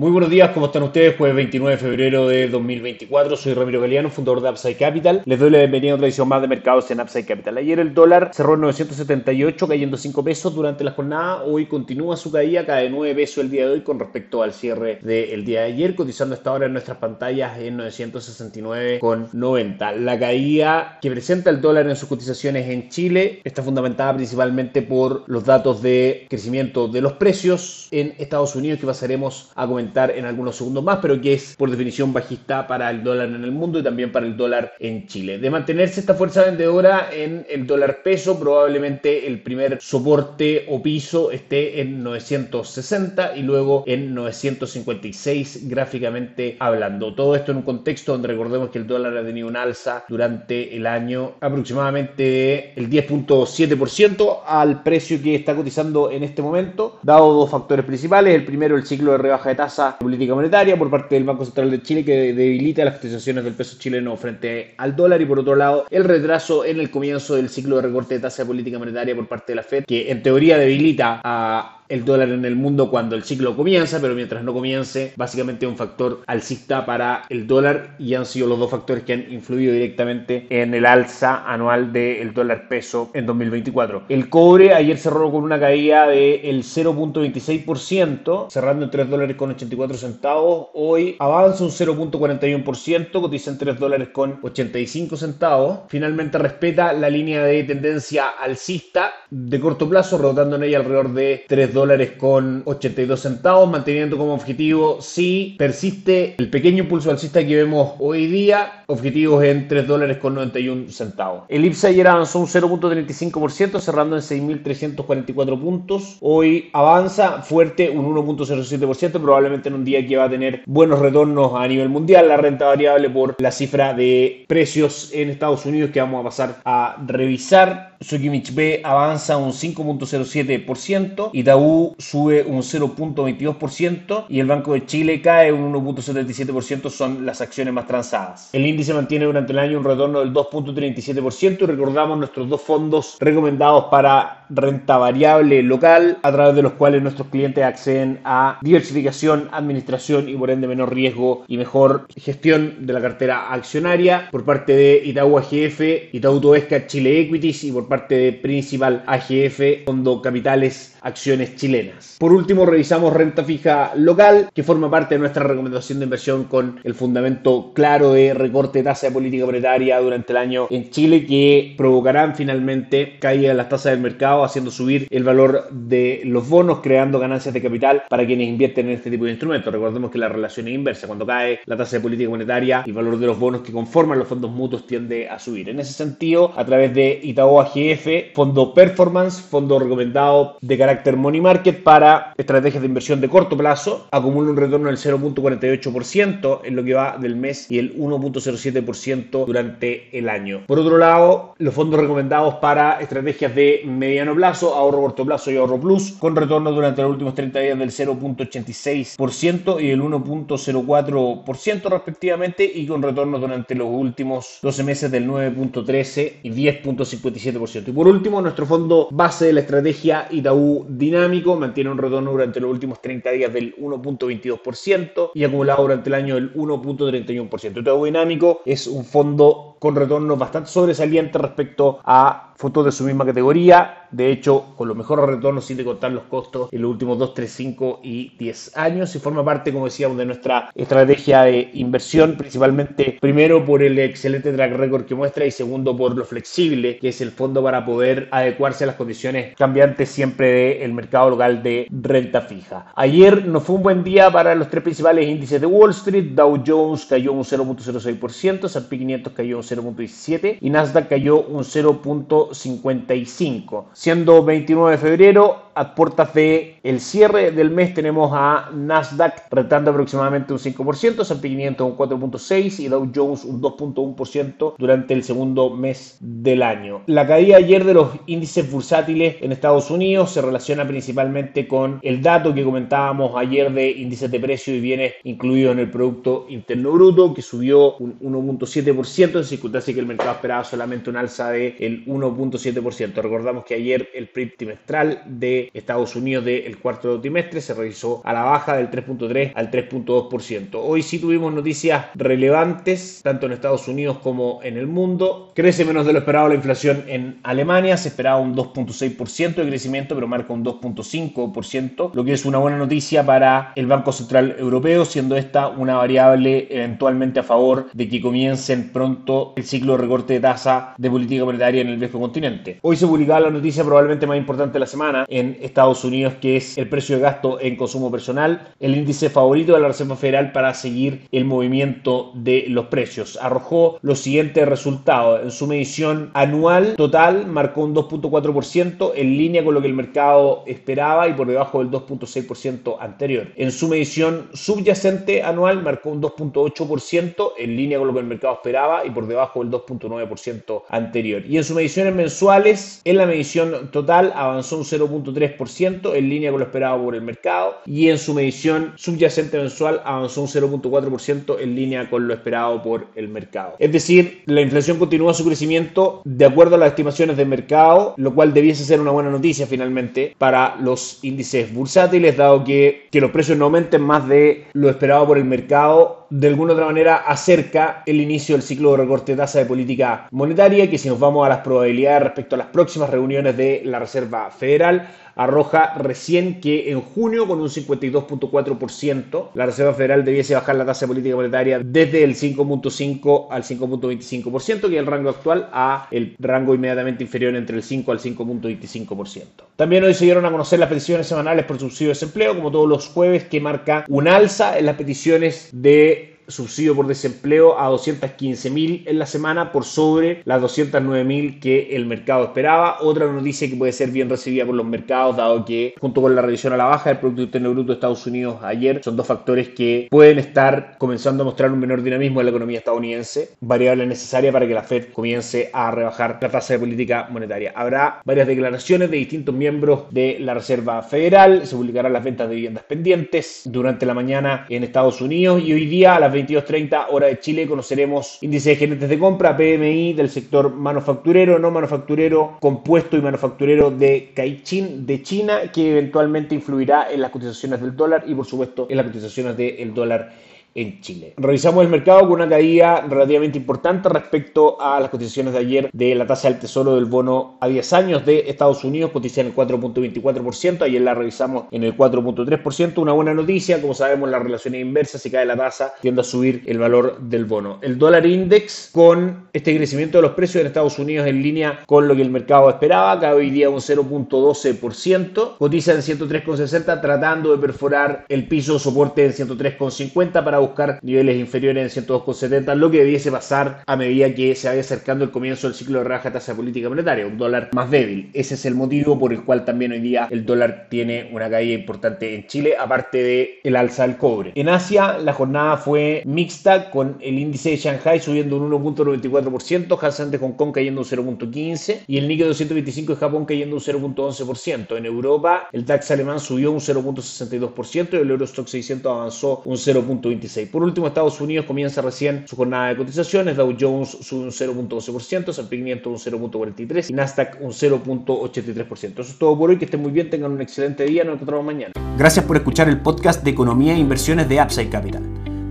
Muy buenos días, ¿cómo están ustedes? Jueves 29 de febrero de 2024, soy Ramiro Galeano, fundador de Upside Capital. Les doy la bienvenida a otra edición más de mercados en Upside Capital. Ayer el dólar cerró en 978, cayendo 5 pesos durante la jornada. Hoy continúa su caída, cae 9 pesos el día de hoy con respecto al cierre del día de ayer, cotizando hasta ahora en nuestras pantallas en 969,90. La caída que presenta el dólar en sus cotizaciones en Chile está fundamentada principalmente por los datos de crecimiento de los precios en Estados Unidos que pasaremos a comentar en algunos segundos más, pero que es por definición bajista para el dólar en el mundo y también para el dólar en Chile. De mantenerse esta fuerza vendedora en el dólar peso, probablemente el primer soporte o piso esté en 960 y luego en 956 gráficamente hablando. Todo esto en un contexto donde recordemos que el dólar ha tenido un alza durante el año aproximadamente el 10.7% al precio que está cotizando en este momento, dado dos factores principales. El primero, el ciclo de rebaja de tasa política monetaria por parte del Banco Central de Chile que debilita las cotizaciones del peso chileno frente al dólar y por otro lado el retraso en el comienzo del ciclo de recorte de tasa de política monetaria por parte de la Fed que en teoría debilita a el dólar en el mundo cuando el ciclo comienza, pero mientras no comience, básicamente un factor alcista para el dólar y han sido los dos factores que han influido directamente en el alza anual del dólar peso en 2024. El cobre ayer cerró con una caída del 0.26%, cerrando en 3 dólares con 84 centavos. Hoy avanza un 0.41%, cotiza en 3 dólares con 85 centavos. Finalmente respeta la línea de tendencia alcista de corto plazo, rebotando en ella alrededor de 3 dólares dólares con 82 centavos, manteniendo como objetivo si persiste el pequeño impulso alcista que vemos hoy día, objetivos en 3 dólares con 91 centavos. El IPSA ayer avanzó un 0.35%, cerrando en 6.344 puntos. Hoy avanza fuerte un 1.07%, probablemente en un día que va a tener buenos retornos a nivel mundial. La renta variable por la cifra de precios en Estados Unidos que vamos a pasar a revisar. Sukimich B avanza un 5.07%, Itaú sube un 0.22% y el Banco de Chile cae un 1.77%, son las acciones más transadas. El índice mantiene durante el año un retorno del 2.37% y recordamos nuestros dos fondos recomendados para renta variable local, a través de los cuales nuestros clientes acceden a diversificación, administración y por ende menor riesgo y mejor gestión de la cartera accionaria por parte de Itaú AGF, Itaú Toesca Chile Equities y por parte de Principal AGF, Fondo Capitales Acciones Chilenas. Por último, revisamos renta fija local, que forma parte de nuestra recomendación de inversión con el fundamento claro de recorte de tasa de política monetaria durante el año en Chile, que provocarán finalmente caída en las tasas del mercado, haciendo subir el valor de los bonos, creando ganancias de capital para quienes invierten en este tipo de instrumentos. Recordemos que la relación es inversa. Cuando cae la tasa de política monetaria, el valor de los bonos que conforman los fondos mutuos tiende a subir. En ese sentido, a través de Itaú AG fondo performance, fondo recomendado de carácter money market para estrategias de inversión de corto plazo, acumula un retorno del 0.48% en lo que va del mes y el 1.07% durante el año. Por otro lado, los fondos recomendados para estrategias de mediano plazo, ahorro corto plazo y ahorro plus, con retorno durante los últimos 30 días del 0.86% y el 1.04% respectivamente y con retorno durante los últimos 12 meses del 9.13 y 10.57%. Y por último, nuestro fondo base de la estrategia Itaú Dinámico mantiene un retorno durante los últimos 30 días del 1.22% y acumulado durante el año del 1.31%. Itaú Dinámico es un fondo con retornos bastante sobresalientes respecto a fotos de su misma categoría de hecho, con los mejores retornos sin contar los costos en los últimos 2, 3, 5 y 10 años. Y forma parte, como decíamos, de nuestra estrategia de inversión, principalmente primero por el excelente track record que muestra y segundo por lo flexible que es el fondo para poder adecuarse a las condiciones cambiantes siempre del mercado local de renta fija. Ayer no fue un buen día para los tres principales índices de Wall Street. Dow Jones cayó un 0.06%, S&P 500 cayó un 0.17% y Nasdaq cayó un 0.05%. 0.55. Siendo 29 de febrero, a puertas de el cierre del mes tenemos a Nasdaq retando aproximadamente un 5%, S&P 500 un 4.6% y Dow Jones un 2.1% durante el segundo mes del año. La caída ayer de los índices bursátiles en Estados Unidos se relaciona principalmente con el dato que comentábamos ayer de índices de precio y bienes incluidos en el Producto Interno Bruto, que subió un 1.7% en circunstancias que el mercado esperaba solamente un alza del 1.7%. Recordamos que ayer el PRI trimestral de Estados Unidos del cuarto trimestre se revisó a la baja del 3.3 al 3.2%. Hoy sí tuvimos noticias relevantes, tanto en Estados Unidos como en el mundo. Crece menos de lo esperado la inflación en Alemania, se esperaba un 2.6% de crecimiento, pero marca un 2.5%, lo que es una buena noticia para el Banco Central Europeo, siendo esta una variable eventualmente a favor de que comiencen pronto el ciclo de recorte de tasa de política monetaria en el viejo continente. Hoy se publicaba la noticia probablemente más importante de la semana en Estados Unidos, que es el precio de gasto en consumo personal, el índice favorito de la Reserva Federal para seguir el movimiento de los precios. Arrojó los siguientes resultados. En su medición anual total marcó un 2.4% en línea con lo que el mercado esperaba y por debajo del 2.6% anterior. En su medición subyacente anual marcó un 2.8% en línea con lo que el mercado esperaba y por debajo del 2.9% anterior. Y en sus mensuales, en la medición total avanzó un 0.3% en línea con lo esperado por el mercado y en su medición subyacente mensual avanzó un 0.4% en línea con lo esperado por el mercado. Es decir, la inflación continúa su crecimiento de acuerdo a las estimaciones del mercado, lo cual debiese ser una buena noticia finalmente para los índices bursátiles, dado que, que los precios no aumenten más de lo esperado por el mercado de alguna otra manera acerca el inicio del ciclo de recorte de tasa de política monetaria, que si nos vamos a las probabilidades respecto a las próximas reuniones de la Reserva Federal, arroja recién que en junio con un 52.4% la Reserva Federal debiese bajar la tasa política monetaria desde el 5.5 al 5.25%, que es el rango actual, a el rango inmediatamente inferior entre el 5 al 5.25%. También hoy se dieron a conocer las peticiones semanales por subsidio de desempleo, como todos los jueves, que marca un alza en las peticiones de subsidio por desempleo a 215.000 en la semana por sobre las 209.000 que el mercado esperaba. Otra noticia que puede ser bien recibida por los mercados, dado que junto con la revisión a la baja del Producto Interno Bruto de Estados Unidos ayer, son dos factores que pueden estar comenzando a mostrar un menor dinamismo en la economía estadounidense, variable necesaria para que la Fed comience a rebajar la tasa de política monetaria. Habrá varias declaraciones de distintos miembros de la Reserva Federal, se publicarán las ventas de viviendas pendientes durante la mañana en Estados Unidos y hoy día a las 22.30 hora de Chile conoceremos índice de gerentes de compra, PMI del sector manufacturero, no manufacturero, compuesto y manufacturero de Caixin de China, que eventualmente influirá en las cotizaciones del dólar y por supuesto en las cotizaciones del dólar en Chile. Revisamos el mercado con una caída relativamente importante respecto a las cotizaciones de ayer de la tasa del tesoro del bono a 10 años de Estados Unidos, cotiza en el 4.24%, ayer la revisamos en el 4.3%, una buena noticia, como sabemos las relaciones inversas, si cae la tasa tiende a subir el valor del bono. El dólar index con este crecimiento de los precios en Estados Unidos en línea con lo que el mercado esperaba, cae hoy día un 0.12%, cotiza en 103.60 tratando de perforar el piso soporte en 103.50 para buscar niveles inferiores en 102,70, lo que debiese pasar a medida que se vaya acercando el comienzo del ciclo de rebaja de tasa política monetaria, un dólar más débil. Ese es el motivo por el cual también hoy día el dólar tiene una caída importante en Chile, aparte de alza del cobre. En Asia la jornada fue mixta con el índice de Shanghai subiendo un 1.94%, Hansen de Hong Kong cayendo un 0.15% y el Nikkei 225 de Japón cayendo un 0.11%. En Europa el DAX alemán subió un 0.62% y el Eurostock 600 avanzó un 0.25%. Por último, Estados Unidos comienza recién su jornada de cotizaciones. Dow Jones sube un 0.12%, S&P 500 un 0.43% y Nasdaq un 0.83%. Eso es todo por hoy. Que estén muy bien, tengan un excelente día. Nos encontramos mañana. Gracias por escuchar el podcast de Economía e Inversiones de Upside Capital.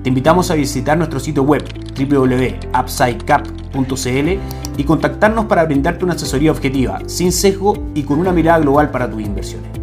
Te invitamos a visitar nuestro sitio web www.upsidecap.cl y contactarnos para brindarte una asesoría objetiva, sin sesgo y con una mirada global para tus inversiones.